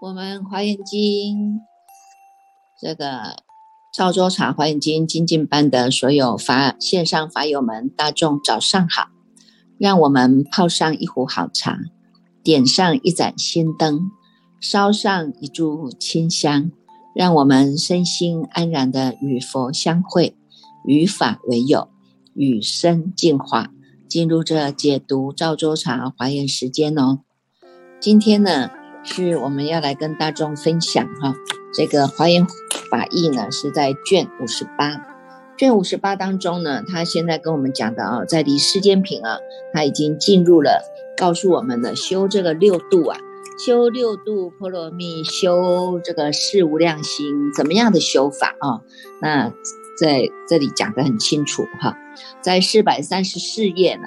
我们华严经这个赵州茶华严经精进班的所有法线上法友们，大众早上好！让我们泡上一壶好茶，点上一盏心灯，烧上一炷清香，让我们身心安然的与佛相会，与法为友，与生进化，进入这解读赵州茶华严时间哦。今天呢？是我们要来跟大众分享哈，这个华严法义呢是在卷五十八，卷五十八当中呢，他现在跟我们讲的啊，在离世间品啊，他已经进入了告诉我们的修这个六度啊，修六度波罗蜜，修这个四无量心，怎么样的修法啊？那在这里讲得很清楚哈，在四百三十四页呢，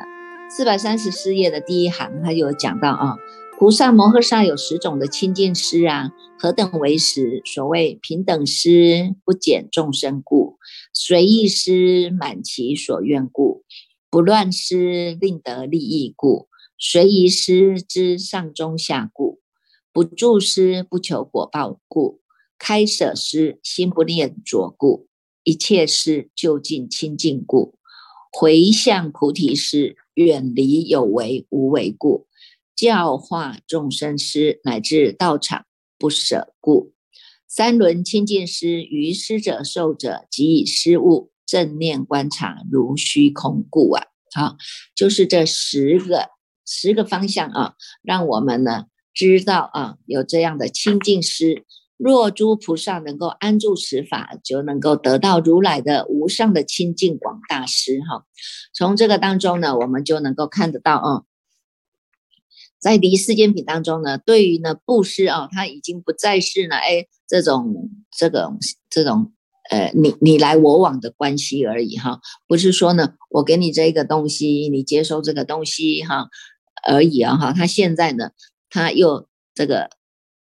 四百三十四页的第一行，他有讲到啊。菩萨摩诃萨有十种的清净施啊，何等为十？所谓平等施，不减众生故；随意施，满其所愿故；不乱施，令得利益故；随宜施，之上中下故；不住施，不求果报故；开舍施，心不念着故；一切施，就近清净故；回向菩提施，远离有为无为故。教化众生师，乃至道场不舍故。三轮清净师，于师者受者，即以失物正念观察，如虚空故啊。好，就是这十个十个方向啊，让我们呢知道啊，有这样的清净师。若诸菩萨能够安住此法，就能够得到如来的无上的清净广大师。哈，从这个当中呢，我们就能够看得到啊。在离世间品当中呢，对于呢布施啊，它已经不再是呢，哎，这种这种这种呃，你你来我往的关系而已哈，不是说呢，我给你这个东西，你接收这个东西哈而已啊哈，它现在呢，它又这个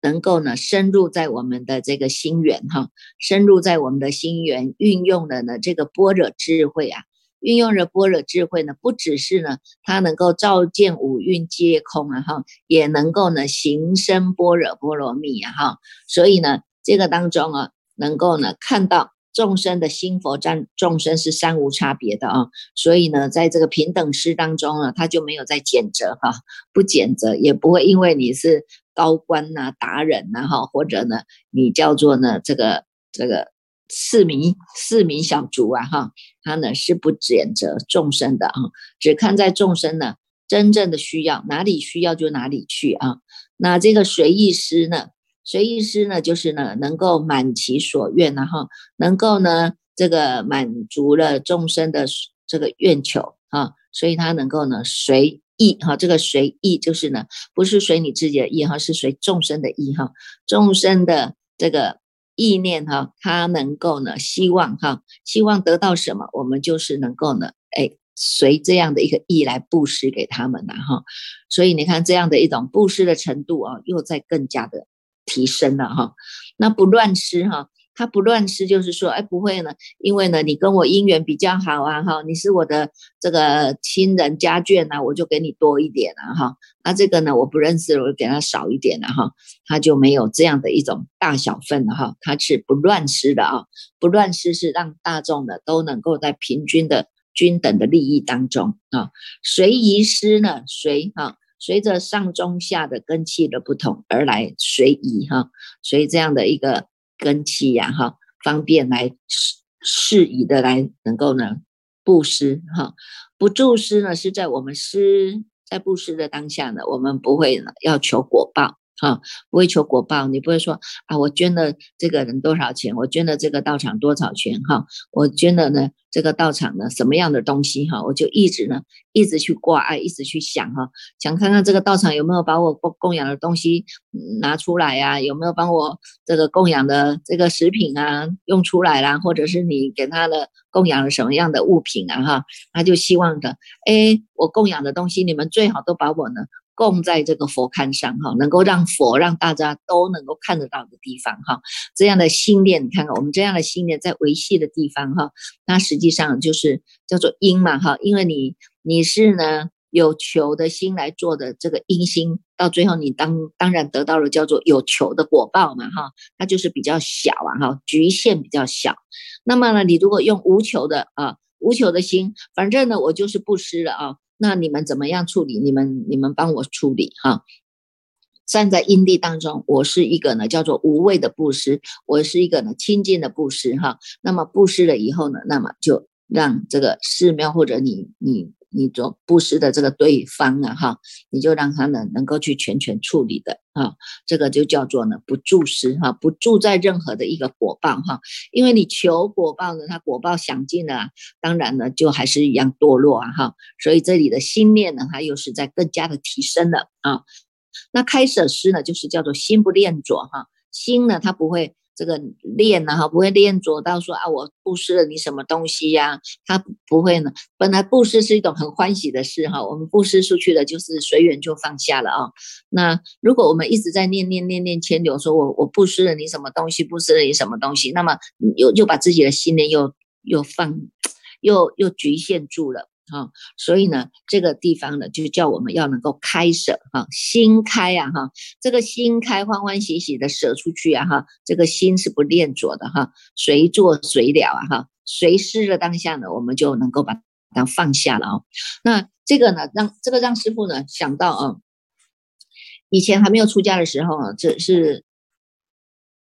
能够呢深入在我们的这个心源哈，深入在我们的心源，运用了呢这个般若智慧啊。运用了般若智慧呢，不只是呢，它能够照见五蕴皆空啊哈，也能够呢行深般若波罗蜜啊哈，所以呢，这个当中啊，能够呢看到众生的心佛占众生是三无差别的啊，所以呢，在这个平等师当中啊，他就没有在谴责哈，不谴责，也不会因为你是高官呐、达人呐哈，或者呢，你叫做呢这个这个。四民四民小卒啊，哈，他呢是不谴责众生的啊，只看在众生呢真正的需要，哪里需要就哪里去啊。那这个随意师呢，随意师呢就是呢能够满其所愿然后能够呢这个满足了众生的这个愿求啊，所以他能够呢随意哈，这个随意就是呢不是随你自己的意哈，是随众生的意哈，众生的这个。意念哈，他能够呢，希望哈，希望得到什么，我们就是能够呢，哎，随这样的一个意来布施给他们了哈。所以你看这样的一种布施的程度啊，又在更加的提升了哈。那不乱吃哈。他不乱吃，就是说，哎，不会呢，因为呢，你跟我姻缘比较好啊，哈，你是我的这个亲人家眷呐，我就给你多一点啊，哈，那这个呢，我不认识，我就给他少一点了，哈，他就没有这样的一种大小份的哈，他是不乱吃的啊，不乱吃是让大众呢都能够在平均的均等的利益当中啊，随宜施呢，随哈，随着上中下的根气的不同而来随宜哈，所以这样的一个。根气呀，哈，方便来适适宜的来能够呢布施哈，不助施呢是在我们施在布施的当下呢，我们不会呢要求果报。哈，不会求果报，你不会说啊，我捐了这个人多少钱，我捐了这个道场多少钱，哈，我捐了呢这个道场呢什么样的东西，哈，我就一直呢一直去挂爱，一直去想，哈，想看看这个道场有没有把我供供养的东西拿出来呀，有没有帮我这个供养的这个食品啊用出来啦，或者是你给他的供养了什么样的物品啊，哈，他就希望的，哎，我供养的东西你们最好都把我呢。供在这个佛龛上哈，能够让佛让大家都能够看得到的地方哈，这样的心念，你看看我们这样的心念在维系的地方哈，它实际上就是叫做因嘛哈，因为你你是呢有求的心来做的这个因心，到最后你当当然得到了叫做有求的果报嘛哈，它就是比较小啊哈，局限比较小。那么呢，你如果用无求的啊无求的心，反正呢我就是不施了啊。那你们怎么样处理？你们你们帮我处理哈。站在因地当中，我是一个呢叫做无畏的布施，我是一个呢清净的布施哈。那么布施了以后呢，那么就让这个寺庙或者你你。你做布施的这个对方啊，哈，你就让他呢能够去全权处理的啊，这个就叫做呢不住施哈，不住在任何的一个果报哈，因为你求果报呢，他果报享尽了，当然呢就还是一样堕落啊哈，所以这里的心念呢，它又是在更加的提升了啊。那开舍施呢，就是叫做心不恋着哈，心呢它不会。这个练呢哈，不会练着到说啊，我布施了你什么东西呀？他不会呢。本来布施是一种很欢喜的事哈，我们布施出去了，就是随缘就放下了啊。那如果我们一直在念念念念牵流，说我我布施了你什么东西，布施了你什么东西，那么又又把自己的心念又又放，又又局限住了。哈，所以呢，这个地方呢，就叫我们要能够开舍哈，心开啊哈，这个心开，欢欢喜喜的舍出去啊哈，这个心是不恋着的哈，随做随了啊哈，随失的当下呢，我们就能够把它放下了啊。那这个呢，让这个让师傅呢想到啊，以前还没有出家的时候啊，这是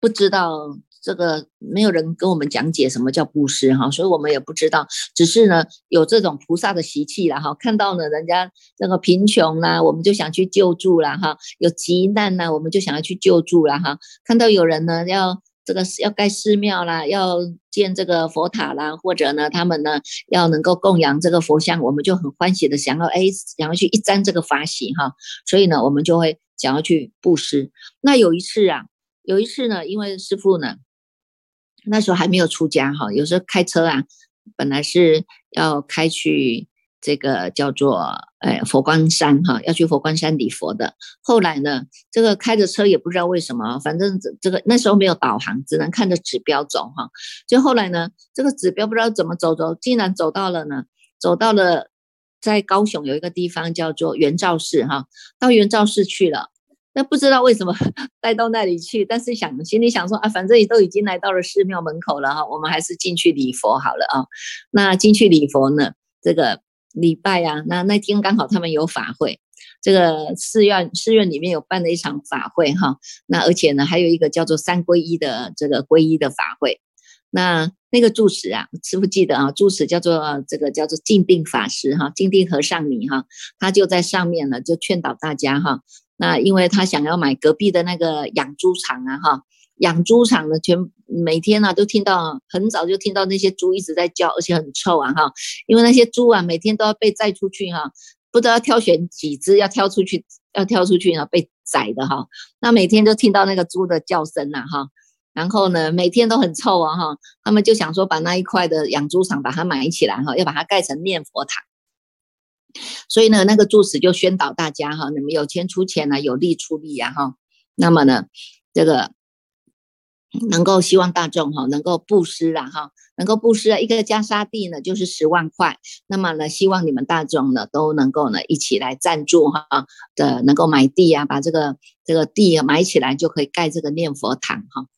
不知道。这个没有人跟我们讲解什么叫布施哈，所以我们也不知道，只是呢有这种菩萨的习气了哈，看到呢人家这个贫穷啦，我们就想去救助了哈，有急难呢，我们就想要去救助了哈，看到有人呢要这个要盖寺庙啦，要建这个佛塔啦，或者呢他们呢要能够供养这个佛像，我们就很欢喜的想要哎想要去一沾这个法喜哈，所以呢我们就会想要去布施。那有一次啊，有一次呢，因为师傅呢。那时候还没有出家哈，有时候开车啊，本来是要开去这个叫做呃佛光山哈，要去佛光山礼佛的。后来呢，这个开着车也不知道为什么，反正这这个那时候没有导航，只能看着指标走哈。就后来呢，这个指标不知道怎么走走，竟然走到了呢，走到了在高雄有一个地方叫做元照寺哈，到元照寺去了。那不知道为什么 带到那里去，但是想心里想说啊，反正都已经来到了寺庙门口了哈，我们还是进去礼佛好了啊。那进去礼佛呢，这个礼拜啊，那那天刚好他们有法会，这个寺院寺院里面有办了一场法会哈。那而且呢，还有一个叫做三皈依的这个皈依的法会。那那个住持啊，师傅记得啊，住持叫做这个叫做静定法师哈，静定和尚你哈，他就在上面呢，就劝导大家哈。那因为他想要买隔壁的那个养猪场啊，哈，养猪场的全每天呢都听到很早就听到那些猪一直在叫，而且很臭啊，哈，因为那些猪啊每天都要被载出去哈，不知道挑选几只要挑出去，要挑出去呢被宰的哈，那每天都听到那个猪的叫声呐，哈，然后呢每天都很臭啊，哈，他们就想说把那一块的养猪场把它买起来哈，要把它盖成念佛塔。所以呢，那个住持就宣导大家哈，你们有钱出钱啊，有力出力呀哈。那么呢，这个能够希望大众哈能够布施了哈，能够布施啊，一个袈裟地呢就是十万块。那么呢，希望你们大众呢都能够呢一起来赞助哈的，能够买地啊，把这个这个地买起来就可以盖这个念佛堂哈。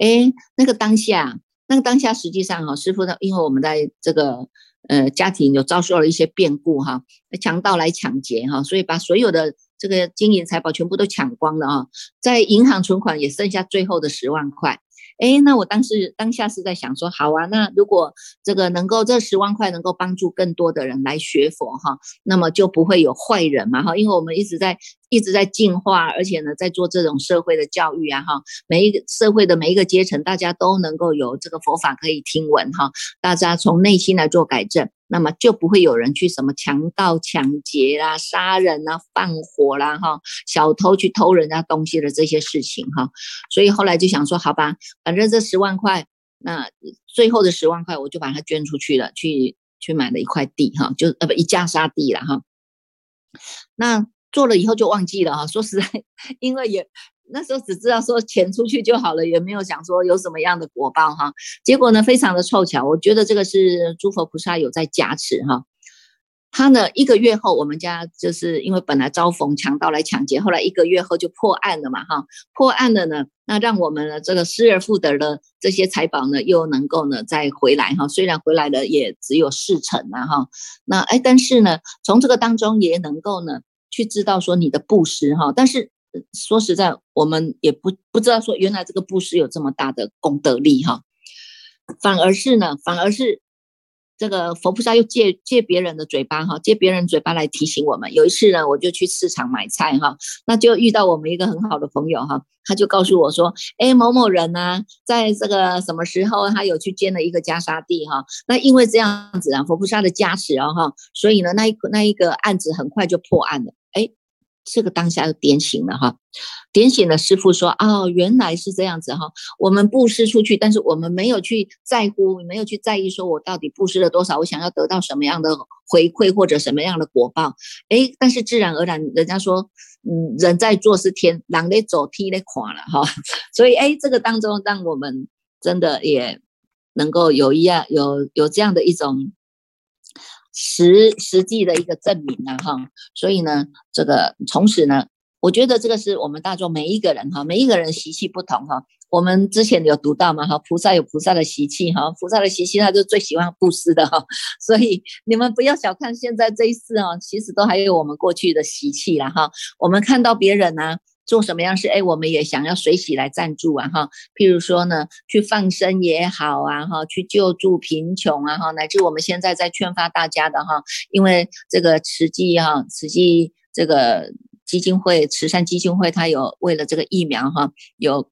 哎，那个当下，那个当下实际上哈，师傅呢，因为我们在这个。呃，家庭有遭受了一些变故哈，强盗来抢劫哈，所以把所有的这个金银财宝全部都抢光了啊，在银行存款也剩下最后的十万块。哎，那我当时当下是在想说，好啊，那如果这个能够这十万块能够帮助更多的人来学佛哈，那么就不会有坏人嘛哈，因为我们一直在一直在进化，而且呢在做这种社会的教育啊哈，每一个社会的每一个阶层，大家都能够有这个佛法可以听闻哈，大家从内心来做改正。那么就不会有人去什么强盗、抢劫啦、杀人啊、放火啦，哈，小偷去偷人家东西的这些事情，哈。所以后来就想说，好吧，反正这十万块，那最后的十万块我就把它捐出去了，去去买了一块地，哈，就呃不一架沙地了，哈。那做了以后就忘记了哈。说实在，因为也那时候只知道说钱出去就好了，也没有想说有什么样的果报哈。结果呢，非常的凑巧，我觉得这个是诸佛菩萨有在加持哈。他呢，一个月后，我们家就是因为本来遭逢强盗来抢劫，后来一个月后就破案了嘛，哈，破案了呢，那让我们呢这个失而复得的这些财宝呢，又能够呢再回来哈，虽然回来了也只有四成了，哈，那哎，但是呢，从这个当中也能够呢去知道说你的布施哈，但是说实在，我们也不不知道说原来这个布施有这么大的功德力哈，反而是呢，反而是。这个佛菩萨又借借别人的嘴巴哈，借别人嘴巴来提醒我们。有一次呢，我就去市场买菜哈，那就遇到我们一个很好的朋友哈，他就告诉我说：“哎，某某人呢，在这个什么时候他有去建了一个袈裟地哈？那因为这样子啊，佛菩萨的加持哦哈，所以呢，那一那一个案子很快就破案了。”这个当下就点醒了哈，点醒了师傅说：“哦，原来是这样子哈。我们布施出去，但是我们没有去在乎，没有去在意，说我到底布施了多少，我想要得到什么样的回馈或者什么样的果报。哎，但是自然而然，人家说，嗯，人在做是天，狼得走，天得垮了哈。所以，哎，这个当中让我们真的也能够有一样有有这样的一种。”实实际的一个证明呢，哈，所以呢，这个从此呢，我觉得这个是我们大众每一个人哈，每一个人习气不同哈。我们之前有读到嘛，哈，菩萨有菩萨的习气哈，菩萨的习气他就最喜欢布施的哈，所以你们不要小看现在这一世啊，其实都还有我们过去的习气了哈。我们看到别人呢。做什么样事？哎，我们也想要随喜来赞助啊，哈。譬如说呢，去放生也好啊，哈，去救助贫穷啊，哈，乃至我们现在在劝发大家的哈，因为这个慈济哈，慈济这个基金会慈善基金会，它有为了这个疫苗哈，有。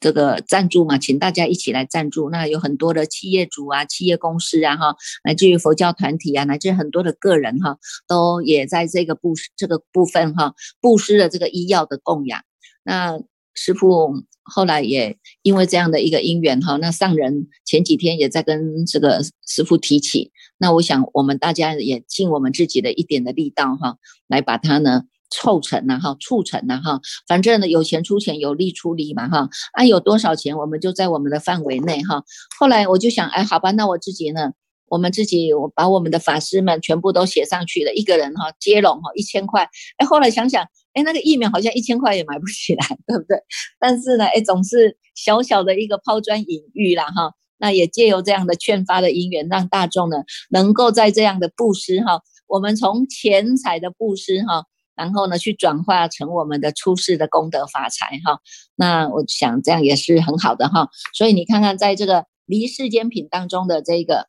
这个赞助嘛，请大家一起来赞助。那有很多的企业主啊、企业公司啊，哈，乃至于佛教团体啊，乃至很多的个人哈，都也在这个布这个部分哈，布施了这个医药的供养。那师傅后来也因为这样的一个因缘哈，那上人前几天也在跟这个师傅提起。那我想我们大家也尽我们自己的一点的力道哈，来把它呢。凑成呐哈，促成呐哈，反正呢有钱出钱，有力出力嘛哈，啊有多少钱我们就在我们的范围内哈。后来我就想，哎好吧，那我自己呢，我们自己我把我们的法师们全部都写上去了，一个人哈接龙哈一千块，哎后来想想，哎那个疫苗好像一千块也买不起来，对不对？但是呢，哎总是小小的一个抛砖引玉啦哈，那也借由这样的劝发的因缘，让大众呢能够在这样的布施哈，我们从钱财的布施哈。然后呢，去转化成我们的出世的功德法财哈。那我想这样也是很好的哈。所以你看看，在这个离世间品当中的这个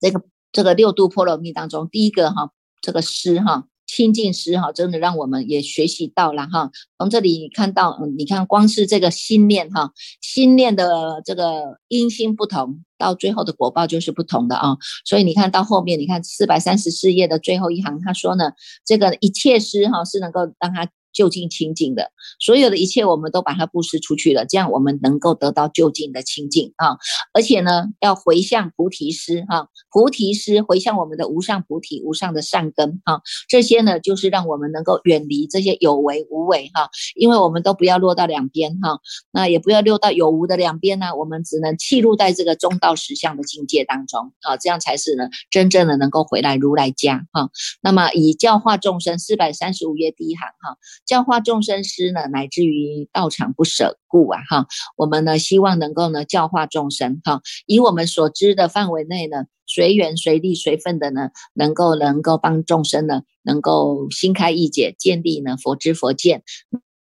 这个这个六度波罗蜜当中，第一个哈，这个诗哈。清净师哈，真的让我们也学习到了哈。从这里看到，嗯，你看光是这个心念哈，心念的这个因心不同，到最后的果报就是不同的啊。所以你看到后面，你看四百三十四页的最后一行，他说呢，这个一切师哈是能够让他。就近清净的，所有的一切我们都把它布施出去了，这样我们能够得到就近的清净啊！而且呢，要回向菩提师哈，菩提师回向我们的无上菩提、无上的善根哈，这些呢就是让我们能够远离这些有为无为哈，因为我们都不要落到两边哈，那也不要落到有无的两边呢，我们只能弃入在这个中道实相的境界当中啊，这样才是呢真正的能够回来如来家哈。那么以教化众生四百三十五页第一行哈。教化众生师呢，乃至于道场不舍故啊，哈，我们呢希望能够呢教化众生，哈，以我们所知的范围内呢，随缘随力随分的呢，能够能够帮众生呢，能够心开意解，建立呢佛知佛见，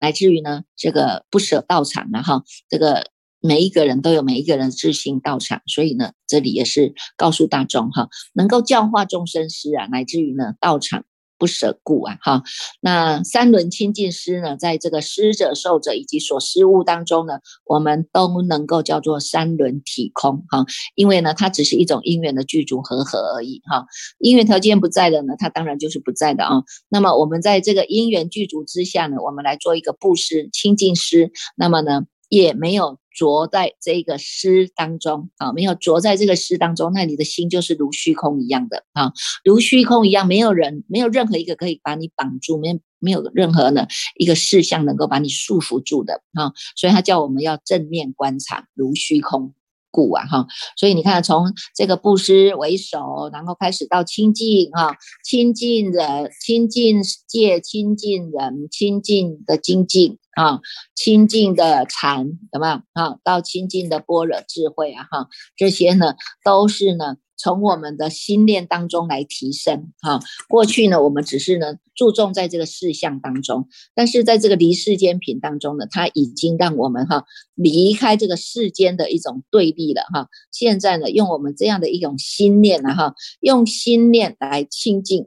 乃至于呢这个不舍道场呢，哈，这个每一个人都有每一个人自心道场，所以呢这里也是告诉大众哈，能够教化众生师啊，乃至于呢道场。不舍故啊，哈，那三轮清净师呢，在这个施者、受者以及所施物当中呢，我们都能够叫做三轮体空哈，因为呢，它只是一种因缘的具足和合而已哈，因缘条件不在的呢，它当然就是不在的啊。那么我们在这个因缘具足之下呢，我们来做一个布施清净施，那么呢，也没有着在这个诗当中啊，没有着在这个诗当中，那你的心就是如虚空一样的啊，如虚空一样，没有人，没有任何一个可以把你绑住，没没有任何呢一个事项能够把你束缚住的啊，所以他叫我们要正面观察，如虚空。故啊哈，所以你看，从这个布施为首，然后开始到清净啊，清净人、清净界、清净人、清净的精进啊，清净的禅，有没有啊？到清净的般若智慧啊哈，这些呢都是呢。从我们的心念当中来提升，哈，过去呢，我们只是呢注重在这个事项当中，但是在这个离世间品当中呢，它已经让我们哈离开这个世间的一种对立了，哈。现在呢，用我们这样的一种心念呢，哈，用心念来清净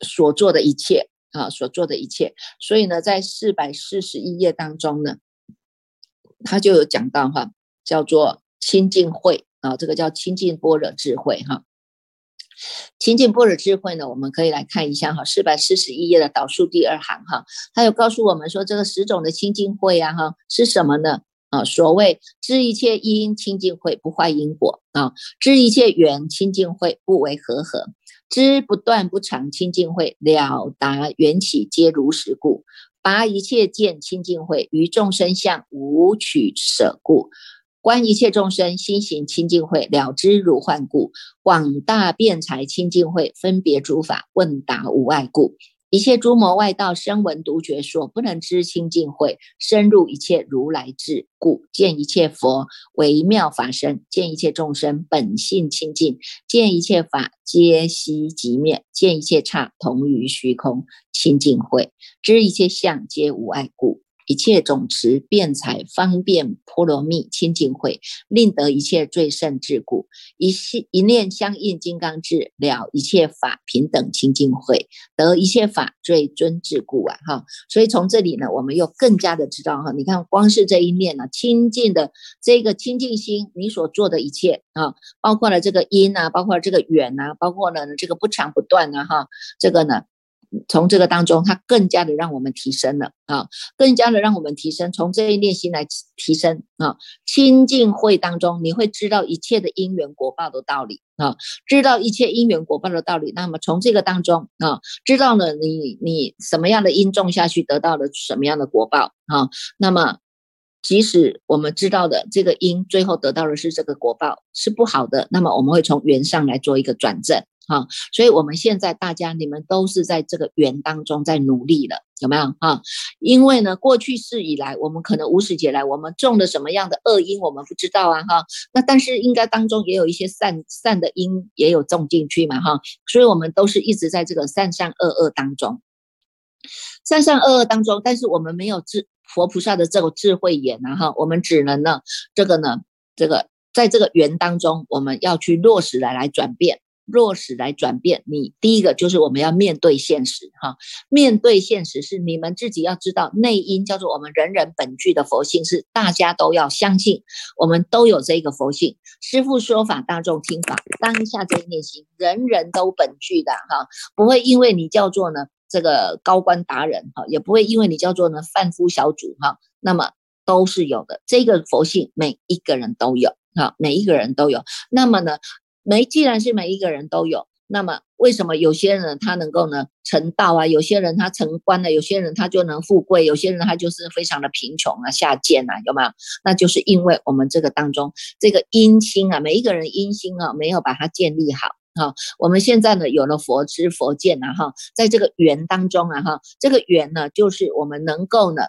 所做的一切，啊，所做的一切。所以呢，在四百四十一页当中呢，他就有讲到哈，叫做清净慧。啊，这个叫清净般若智慧哈。清净般若智慧呢，我们可以来看一下哈，四百四十一页的导数第二行哈，它有告诉我们说，这个十种的清净慧啊哈是什么呢？啊，所谓知一切因清净慧不坏因果啊，知一切缘清净慧不为合合，知不断不长清净慧了达缘起皆如实故，拔一切见清净慧于众生相无取舍故。观一切众生心行清净慧，了知如幻故；广大辩才清净慧，分别诸法问答无碍故。一切诸魔外道声闻独觉说不能知清净慧，深入一切如来智故，见一切佛微妙法身，见一切众生本性清净，见一切法皆悉即灭，见一切刹同于虚空清净慧，知一切相皆无碍故。一切总持辩才方便波罗蜜清净慧，令得一切最胜智故。一心一念相应金刚智，了一切法平等清净慧，得一切法最尊智故啊！哈，所以从这里呢，我们又更加的知道哈，你看光是这一念呢，清净的这个清净心，你所做的一切啊，包括了这个因啊，包括了这个缘啊，包括了这个不长不断啊，哈，这个呢。从这个当中，它更加的让我们提升了啊，更加的让我们提升。从这一念心来提升啊，清净会当中，你会知道一切的因缘果报的道理啊，知道一切因缘果报的道理。那么从这个当中啊，知道了你你什么样的因种下去，得到了什么样的果报啊。那么即使我们知道的这个因，最后得到的是这个果报是不好的，那么我们会从缘上来做一个转正。啊，所以我们现在大家你们都是在这个缘当中在努力了，有没有啊？因为呢，过去世以来，我们可能无始劫来，我们种的什么样的恶因，我们不知道啊，哈。那但是应该当中也有一些善善的因也有种进去嘛，哈。所以我们都是一直在这个善善恶恶当中，善善恶恶当中，但是我们没有智佛菩萨的这个智慧眼啊，哈，我们只能呢，这个呢，这个在这个缘当中，我们要去落实来来转变。落实来转变，你第一个就是我们要面对现实哈，面对现实是你们自己要知道内因，叫做我们人人本具的佛性是大家都要相信，我们都有这个佛性。师父说法，大众听法，当下这一念心，人人都本具的哈，不会因为你叫做呢这个高官达人哈，也不会因为你叫做呢贩夫小主哈，那么都是有的，这个佛性每一个人都有哈，每一个人都有，那么呢？每既然是每一个人都有，那么为什么有些人他能够呢成道啊？有些人他成官了，有些人他就能富贵，有些人他就是非常的贫穷啊、下贱啊，有没有？那就是因为我们这个当中这个阴心啊，每一个人阴心啊没有把它建立好哈。我们现在呢有了佛知佛见啊哈，在这个缘当中啊哈，这个缘呢就是我们能够呢。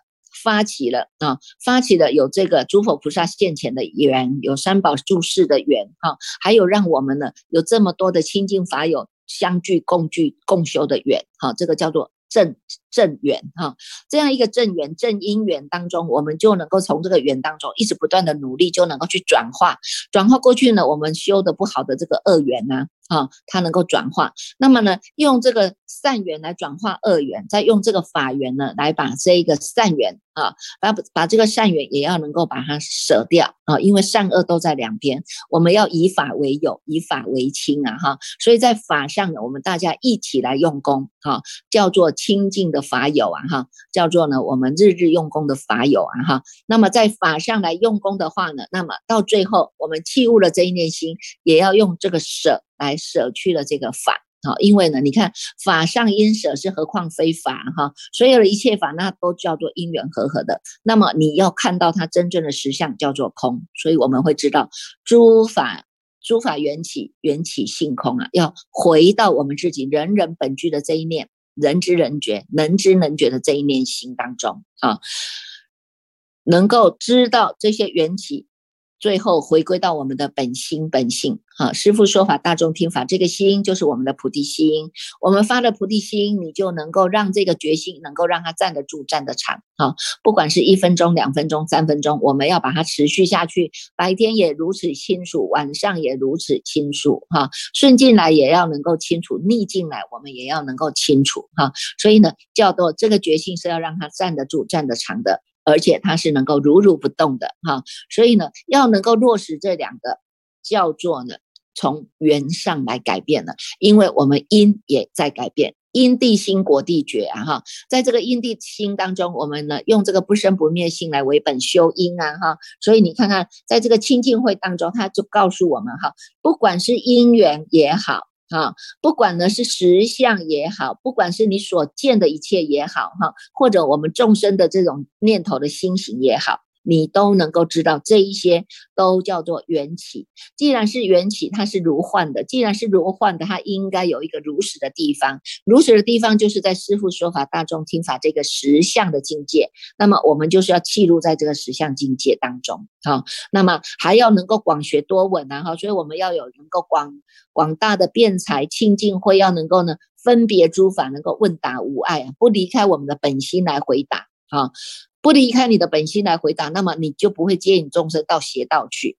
发起了啊，发起了有这个诸佛菩萨现前的缘，有三宝注释的缘哈，还有让我们呢有这么多的清净法友相聚共聚共修的缘哈，这个叫做正正缘哈，这样一个正缘正因缘当中，我们就能够从这个缘当中一直不断的努力，就能够去转化转化过去呢我们修的不好的这个恶缘呢，啊它能够转化。那么呢，用这个善缘来转化恶缘，再用这个法缘呢，来把这一个善缘啊，把把这个善缘也要能够把它舍掉啊，因为善恶都在两边，我们要以法为友，以法为亲啊哈。所以在法上呢，我们大家一起来用功哈，叫做清净的法友啊哈，叫做呢我们日日用功的法友啊哈。那么在法上来用功的话呢，那么到最后我们弃悟了这一念心，也要用这个舍。来舍去了这个法，好，因为呢，你看法上因舍是何况非法哈，所有的一切法那都叫做因缘和合的。那么你要看到它真正的实相叫做空，所以我们会知道诸法诸法缘起缘起性空啊，要回到我们自己人人本具的这一念人知人觉能知能觉的这一念心当中啊，能够知道这些缘起。最后回归到我们的本心本性，哈，师父说法，大众听法，这个心就是我们的菩提心。我们发了菩提心，你就能够让这个决心能够让它站得住、站得长，哈，不管是一分钟、两分钟、三分钟，我们要把它持续下去。白天也如此清楚，晚上也如此清楚，哈，顺进来也要能够清楚，逆进来我们也要能够清楚，哈。所以呢，叫做这个决心是要让它站得住、站得长的。而且它是能够如如不动的哈，所以呢，要能够落实这两个，叫做呢，从缘上来改变了，因为我们因也在改变，因地心国地觉啊哈，在这个因地心当中，我们呢用这个不生不灭心来为本修因啊哈，所以你看看，在这个清净会当中，他就告诉我们哈，不管是因缘也好。啊，不管呢是实相也好，不管是你所见的一切也好，哈，或者我们众生的这种念头的心行也好。你都能够知道这一些都叫做缘起。既然是缘起，它是如幻的；既然是如幻的，它应该有一个如实的地方。如实的地方就是在师父说法、大众听法这个实相的境界。那么我们就是要记录在这个实相境界当中。好，那么还要能够广学多闻啊！哈，所以我们要有能够广广大的辩才清净会，要能够呢分别诸法，能够问答无碍啊，不离开我们的本心来回答啊。不离开你的本心来回答，那么你就不会接引众生到邪道去，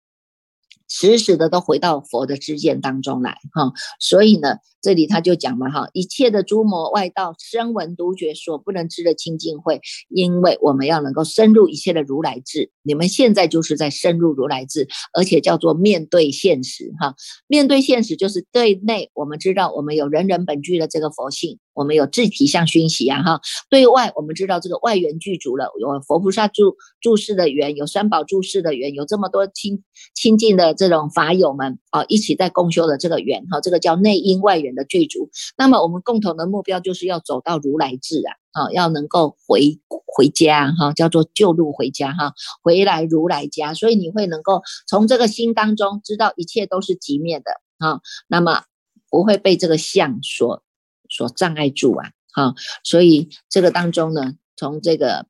死死的都回到佛的知见当中来哈。所以呢。这里他就讲嘛哈，一切的诸魔外道声闻独觉所不能知的清净慧，因为我们要能够深入一切的如来智，你们现在就是在深入如来智，而且叫做面对现实哈。面对现实就是对内，我们知道我们有人人本具的这个佛性，我们有自体相熏习啊哈。对外我们知道这个外缘具足了，有佛菩萨住住世的缘，有三宝住世的缘，有这么多亲亲近的这种法友们啊，一起在共修的这个缘哈，这个叫内因外缘。的剧组，那么我们共同的目标就是要走到如来智啊，啊，要能够回回家哈，叫做旧路回家哈，回来如来家，所以你会能够从这个心当中知道一切都是极灭的啊，那么不会被这个相所所障碍住啊，哈，所以这个当中呢，从这个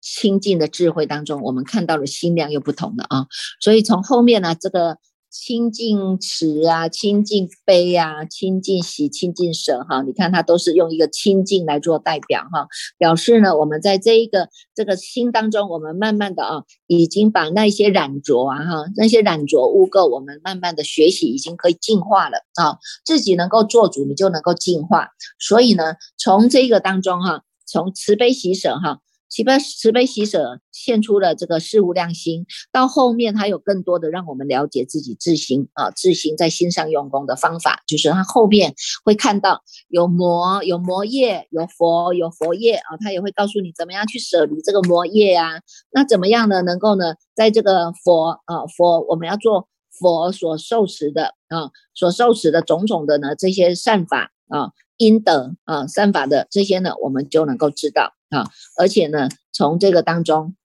清净的智慧当中，我们看到了心量又不同了啊，所以从后面呢，这个。清净慈啊，清净悲啊，清净喜，清净舍哈，你看它都是用一个清净来做代表哈，表示呢，我们在这一个这个心当中，我们慢慢的啊，已经把那些染浊啊哈，那些染浊污垢，我们慢慢的学习，已经可以净化了啊，自己能够做主，你就能够净化。所以呢，从这个当中哈，从慈悲喜舍哈。慈悲慈悲喜舍现出了这个事无量心，到后面还有更多的让我们了解自己自心啊，自心在心上用功的方法，就是他后面会看到有魔有魔业，有佛有佛业啊，他也会告诉你怎么样去舍离这个魔业啊，那怎么样呢？能够呢，在这个佛啊佛，我们要做佛所受持的啊，所受持的种种的呢这些善法啊。阴德啊，善法的这些呢，我们就能够知道啊。而且呢，从这个当中，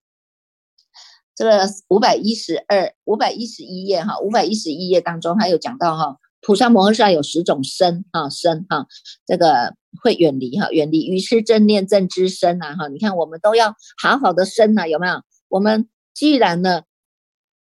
这个五百一十二、五百一十一页哈，五百一十一页当中，还有讲到哈，菩萨摩诃萨有十种身啊，身哈，这个会远离哈，远离于是正念正知身呐哈。你看，我们都要好好的身呐，有没有？我们既然呢，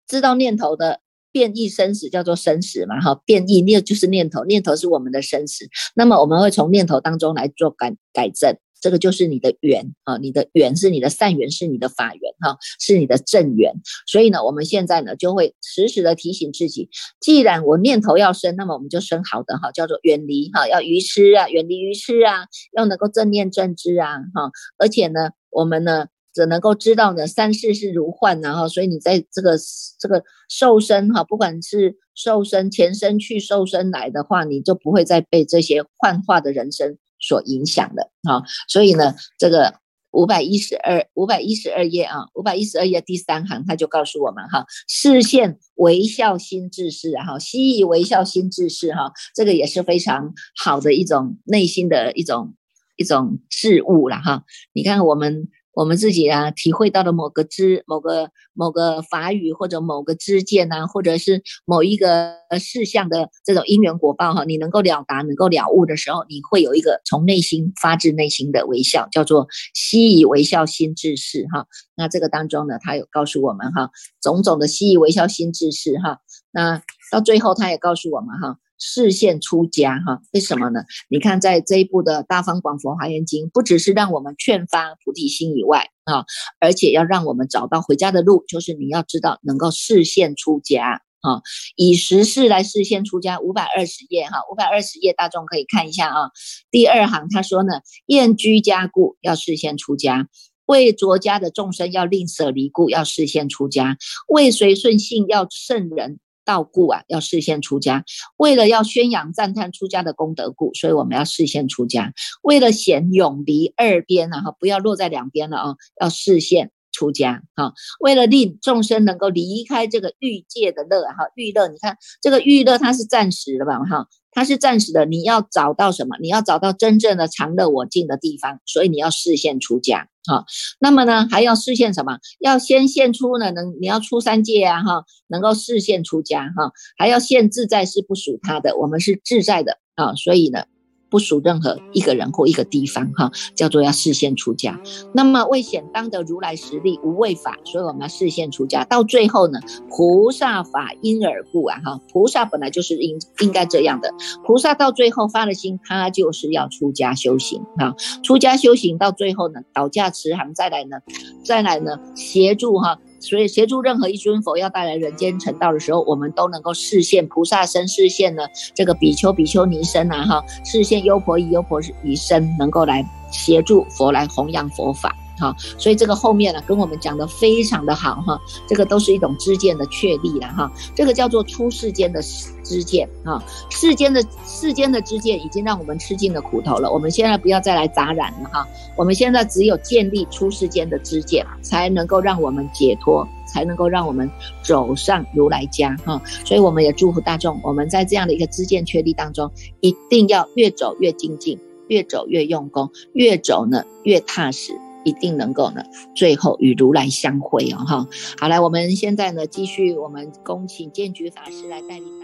知道念头的。变异生死叫做生死嘛，哈，变异念就是念头，念头是我们的生死。那么我们会从念头当中来做改改正这个就是你的缘啊，你的缘是你的善缘，是你的法缘哈，是你的正缘。所以呢，我们现在呢就会时时的提醒自己，既然我念头要生，那么我们就生好的哈，叫做远离哈，要愚痴啊，远离愚痴啊，要能够正念正知啊哈。而且呢，我们呢只能够知道呢，三世是如幻然后，所以你在这个这个受身哈，不管是受身前身去受身来的话，你就不会再被这些幻化的人生。所影响的啊，所以呢，这个五百一十二五百一十二页啊，五百一十二页第三行，他就告诉我们哈，视线微笑心智事哈，息以微笑心智事哈，这个也是非常好的一种内心的一种一种事物了哈。你看我们。我们自己啊，体会到的某个知、某个某个法语或者某个知见呐，或者是某一个事项的这种因缘果报哈，你能够了达、能够了悟的时候，你会有一个从内心发自内心的微笑，叫做悉以微笑心智事哈。那这个当中呢，他有告诉我们哈，种种的悉以微笑心智事哈。那到最后，他也告诉我们哈。视线出家哈，为什么呢？你看，在这一部的《大方广佛华严经》，不只是让我们劝发菩提心以外啊，而且要让我们找到回家的路，就是你要知道能够视线出家啊，以实事来视线出家。五百二十页哈，五百二十页，大众可以看一下啊。第二行他说呢，厌居家故要视线出家，为着家的众生要吝舍离故要视线出家，为随顺性要圣人。道故啊，要事先出家；为了要宣扬赞叹出家的功德故，所以我们要事先出家；为了显永离二边啊，哈，不要落在两边了啊，要事先出家哈；为了令众生能够离开这个欲界的乐哈，欲乐，你看这个欲乐它是暂时的吧哈。它是暂时的，你要找到什么？你要找到真正的常乐我净的地方，所以你要视线出家啊。那么呢，还要视线什么？要先现出呢，能你要出三界啊哈，能够视线出家哈，还要现自在是不属他的，我们是自在的啊，所以呢。不属任何一个人或一个地方，哈，叫做要视线出家。那么为显当得如来实力无畏法，所以我们要视线出家。到最后呢，菩萨法因而故啊，哈，菩萨本来就是应应该这样的。菩萨到最后发了心，他就是要出家修行啊，出家修行到最后呢，倒驾慈航，再来呢，再来呢，协助哈。所以，协助任何一尊佛要带来人间成道的时候，我们都能够视线菩萨身，视线呢这个比丘、比丘尼身啊，哈，视线优婆夷、优婆夷身，能够来协助佛来弘扬佛法。好，所以这个后面呢，跟我们讲的非常的好哈，这个都是一种知见的确立了哈，这个叫做出世间的知见啊，世间的世间的知见已经让我们吃尽了苦头了，我们现在不要再来杂染了哈，我们现在只有建立出世间的知见，才能够让我们解脱，才能够让我们走上如来家哈，所以我们也祝福大众，我们在这样的一个知见确立当中，一定要越走越精进，越走越用功，越走呢越踏实。一定能够呢，最后与如来相会哦，哈。好，来，我们现在呢，继续我们恭请建局法师来带领。